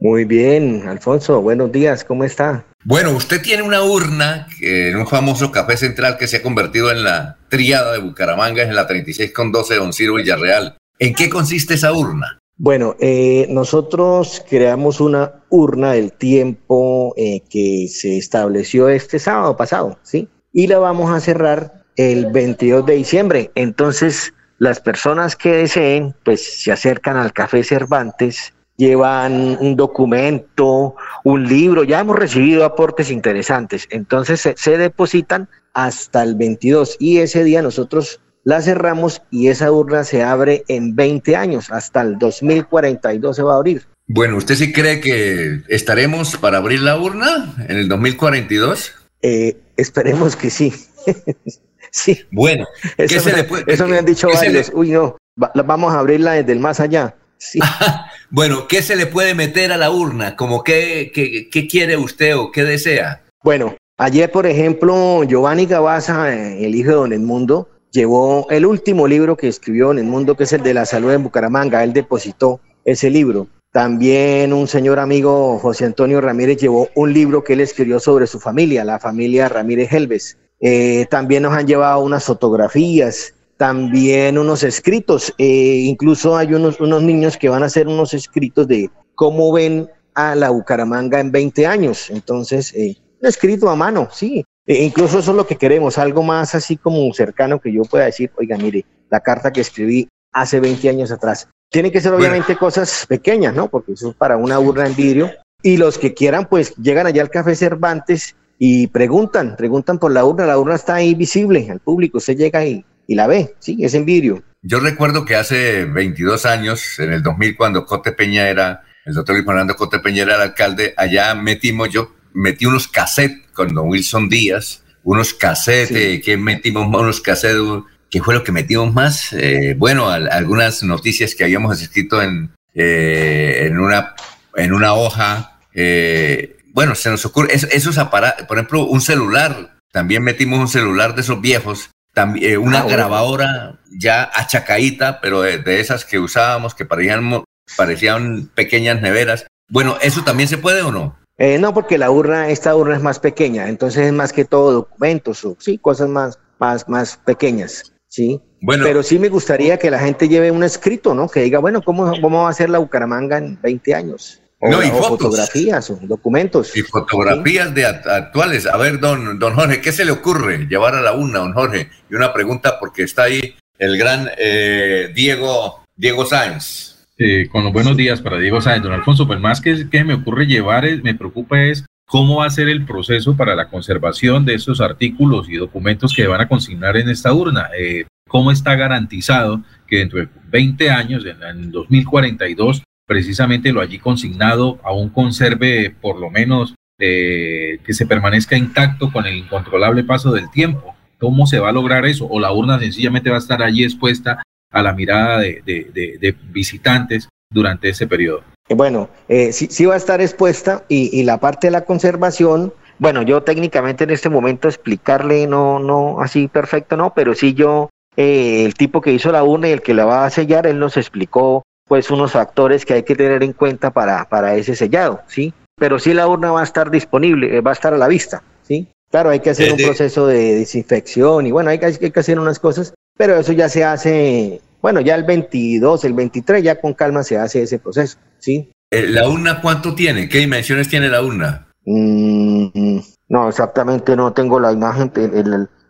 Muy bien, Alfonso, buenos días, ¿cómo está? Bueno, usted tiene una urna en un famoso café central que se ha convertido en la triada de Bucaramanga, en la 36 con 12 de Don Ciro Villarreal. ¿En qué consiste esa urna? Bueno, eh, nosotros creamos una urna del tiempo eh, que se estableció este sábado pasado, ¿sí? Y la vamos a cerrar el 22 de diciembre. Entonces, las personas que deseen, pues se acercan al Café Cervantes llevan un documento, un libro, ya hemos recibido aportes interesantes, entonces se, depositan hasta el 22 y ese día nosotros la cerramos y esa urna se abre en 20 años, hasta el 2042 se va a abrir. Bueno, ¿usted sí cree que estaremos para abrir la urna en el 2042? Eh, esperemos que sí. sí. Bueno, eso, me, eso me han dicho varios. Uy, no, vamos a abrirla desde el más allá. Sí. bueno, ¿qué se le puede meter a la urna? Como qué, qué, quiere usted o qué desea? Bueno, ayer, por ejemplo, Giovanni Gabaza, el hijo de Don Edmundo, llevó el último libro que escribió en el mundo, que es el de la salud en Bucaramanga. Él depositó ese libro. También un señor amigo, José Antonio Ramírez, llevó un libro que él escribió sobre su familia, la familia Ramírez Helves. Eh, también nos han llevado unas fotografías, también unos escritos, eh, incluso hay unos, unos niños que van a hacer unos escritos de cómo ven a la Bucaramanga en 20 años. Entonces, eh, un escrito a mano, sí. E incluso eso es lo que queremos, algo más así como cercano que yo pueda decir, oiga, mire, la carta que escribí hace 20 años atrás. Tienen que ser obviamente cosas pequeñas, ¿no? Porque eso es para una urna en vidrio. Y los que quieran, pues llegan allá al Café Cervantes y preguntan, preguntan por la urna. La urna está ahí visible al público. Usted llega y y la ve, sí, es en vidrio. Yo recuerdo que hace 22 años, en el 2000, cuando Cote Peña era, el doctor Luis Fernando Cote Peña era el alcalde, allá metimos, yo metí unos cassettes con don Wilson Díaz, unos cassettes, que metimos unos cassettes, ¿qué fue lo que metimos más? Eh, bueno, algunas noticias que habíamos escrito en, eh, en, una, en una hoja. Eh, bueno, se nos ocurre, esos aparatos, por ejemplo, un celular, también metimos un celular de esos viejos también, eh, una ah, grabadora ya achacadita, pero de, esas que usábamos que parecían, parecían pequeñas neveras. Bueno, ¿eso también se puede o no? Eh, no, porque la urna, esta urna es más pequeña, entonces es más que todo documentos o sí, cosas más, más, más pequeñas, sí. Bueno, pero sí me gustaría que la gente lleve un escrito, ¿no? Que diga, bueno, ¿cómo, cómo va a ser la Bucaramanga en 20 años? No, y fotografías o documentos. Y fotografías de actuales. A ver, don, don Jorge, ¿qué se le ocurre llevar a la una, don Jorge? Y una pregunta porque está ahí el gran eh, Diego, Diego Sáenz. con los buenos días para Diego Sáenz, don Alfonso. Pues más que, que me ocurre llevar, me preocupa es cómo va a ser el proceso para la conservación de esos artículos y documentos que van a consignar en esta urna. Eh, ¿Cómo está garantizado que dentro de 20 años, en, en 2042, precisamente lo allí consignado aún conserve por lo menos eh, que se permanezca intacto con el incontrolable paso del tiempo. ¿Cómo se va a lograr eso? ¿O la urna sencillamente va a estar allí expuesta a la mirada de, visitantes durante ese periodo? Eh, bueno, eh, sí, va a estar expuesta y, la parte de la conservación, bueno, yo técnicamente en este momento explicarle no, no así perfecto, no, pero sí yo, el tipo que hizo la urna y el que la va a sellar, él nos explicó pues unos factores que hay que tener en cuenta para, para ese sellado, ¿sí? Pero sí la urna va a estar disponible, eh, va a estar a la vista, ¿sí? Claro, hay que hacer un proceso de desinfección y bueno, hay que, hay que hacer unas cosas, pero eso ya se hace, bueno, ya el 22, el 23, ya con calma se hace ese proceso, ¿sí? Eh, ¿La urna cuánto tiene? ¿Qué dimensiones tiene la urna? Mm, no, exactamente no tengo la imagen,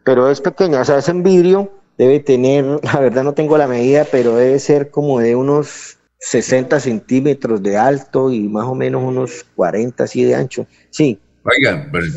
pero es pequeña, o sea, es en vidrio, debe tener, la verdad no tengo la medida, pero debe ser como de unos 60 centímetros de alto y más o menos unos 40 así de ancho. Sí. Oigan, pues,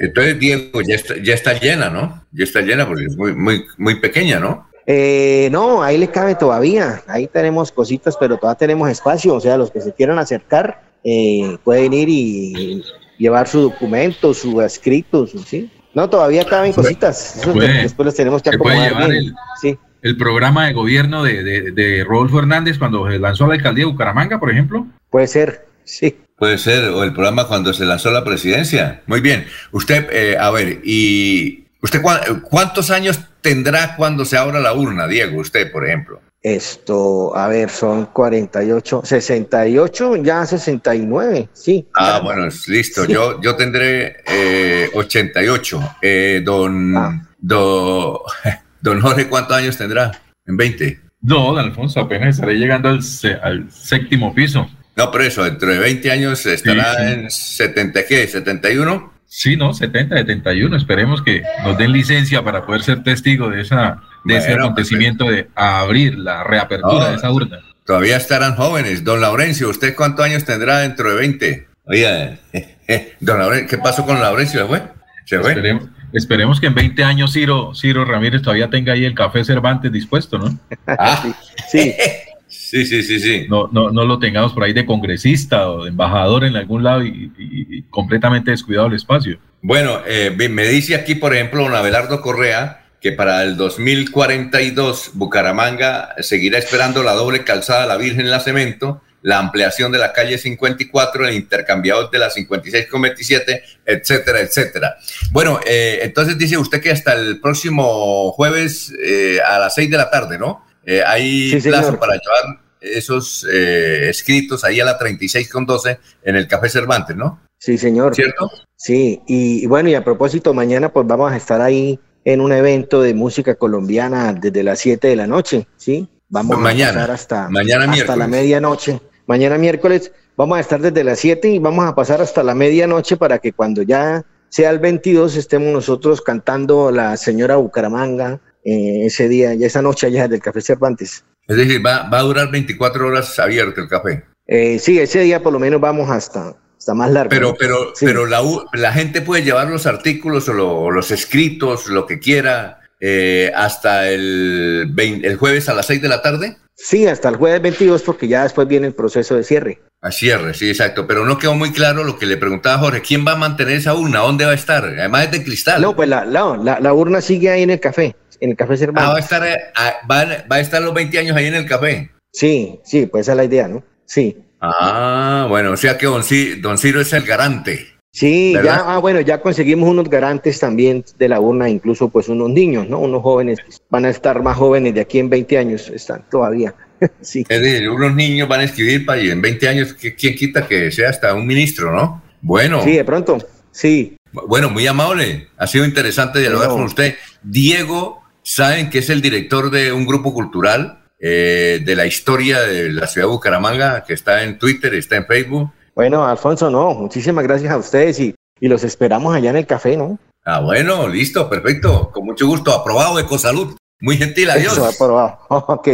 entonces Diego ya está, ya está llena, ¿no? Ya está llena porque es muy, muy, muy pequeña, ¿no? Eh, no, ahí le cabe todavía. Ahí tenemos cositas, pero todavía tenemos espacio. O sea, los que se quieran acercar eh, pueden ir y llevar su documento, su escrito, ¿sí? No, todavía caben cositas. después los tenemos que acomodar El, sí. el programa de gobierno de, de, Rodolfo Hernández cuando se lanzó a la alcaldía de Bucaramanga, por ejemplo. Puede ser, sí. Puede ser, o el programa cuando se lanzó la presidencia. Muy bien. Usted, eh, a ver, ¿y usted cuántos años tendrá cuando se abra la urna, Diego? Usted, por ejemplo. Esto, a ver, son 48, 68, ya 69, sí. Ah, bueno, listo. Yo, yo tendré eh, 88. Eh, don, ah. don Jorge, ¿cuántos años tendrá? ¿En 20? No, don Alfonso, apenas estaré llegando al, al séptimo piso. No, pero eso, dentro de 20 años estará en 70, ¿qué? ¿71? Sí, no, 70, 71. Esperemos que nos den licencia para poder ser testigo de, esa, de ese acontecimiento de abrir la reapertura de esa urna. Todavía estarán jóvenes. Don Laurencio, ¿usted cuántos años tendrá dentro de 20? Oiga, don Laurencio, ¿qué pasó con Laurencio? ¿Se fue? ¿Se fue? Esperemos, que en 20 años Ciro, Ciro Ramírez todavía tenga ahí el café Cervantes dispuesto, ¿no? Ah, sí. Sí, sí, sí, sí. No, no, no lo tengamos por ahí de congresista o de embajador en algún lado y, completamente descuidado el espacio. Bueno, eh, me dice aquí, por ejemplo, don Abelardo Correa, que para el 2042 Bucaramanga seguirá esperando la doble calzada La Virgen en la Cemento, la ampliación de la calle 54, el intercambiador de la 56 con 27, etcétera, etcétera. Bueno, eh, entonces dice usted que hasta el próximo jueves eh, a las 6 de la tarde, ¿no? hay plazo para llevar esos eh, escritos ahí a la 36 con 12 en el Café Cervantes, ¿no? Sí, señor. ¿Cierto? Sí, y, bueno, y a propósito, mañana pues vamos a estar ahí en un evento de música colombiana desde las 7 de la noche, ¿sí? Vamos mañana, a pasar hasta, mañana hasta la medianoche. Mañana miércoles vamos a estar desde las 7 y vamos a pasar hasta la medianoche para que cuando ya sea el 22 estemos nosotros cantando la señora Bucaramanga eh, ese día, ya esa noche allá del Café Cervantes. Es decir, va, va a durar 24 horas abierto el café. Eh, sí, ese día por lo menos vamos hasta, hasta más largo. Pero, pero, pero la, la, gente puede llevar los artículos o, los escritos, lo que quiera, eh, hasta el, el jueves a las 6 de la tarde. Sí, hasta el jueves 22, porque ya después viene el proceso de cierre. A cierre, sí, exacto. Pero no quedó muy claro lo que le preguntaba Jorge. ¿Quién va a mantener esa urna? ¿Dónde va a estar? Además es de cristal. No, pues la, la, la urna sigue ahí en el café en el Café Cervantes. Ah, va a estar, eh, ah, va, a estar los 20 años ahí en el café. Sí, sí, pues esa es la idea, ¿no? Sí. Ah, bueno, o sea que don, Ciro, es el garante. Sí, ya, ah, bueno, ya conseguimos unos garantes también de la urna, incluso pues unos niños, ¿no? Unos jóvenes, van a estar más jóvenes de aquí en 20 años, están todavía. sí. Es decir, unos niños van a escribir para y en 20 años, ¿quién quita que sea hasta un ministro, no? Bueno. Sí, de pronto, sí. Bueno, muy amable, ha sido interesante dialogar con usted. Diego saben que es el director de un grupo cultural eh, de la historia de la ciudad de Bucaramanga, que está en Twitter, está en Facebook. Bueno, Alfonso, no, muchísimas gracias a ustedes y, y los esperamos allá en el café, ¿no? Ah, bueno, listo, perfecto, con mucho gusto, aprobado Ecosalud. Muy gentil, adiós. Eso, aprobado, ok.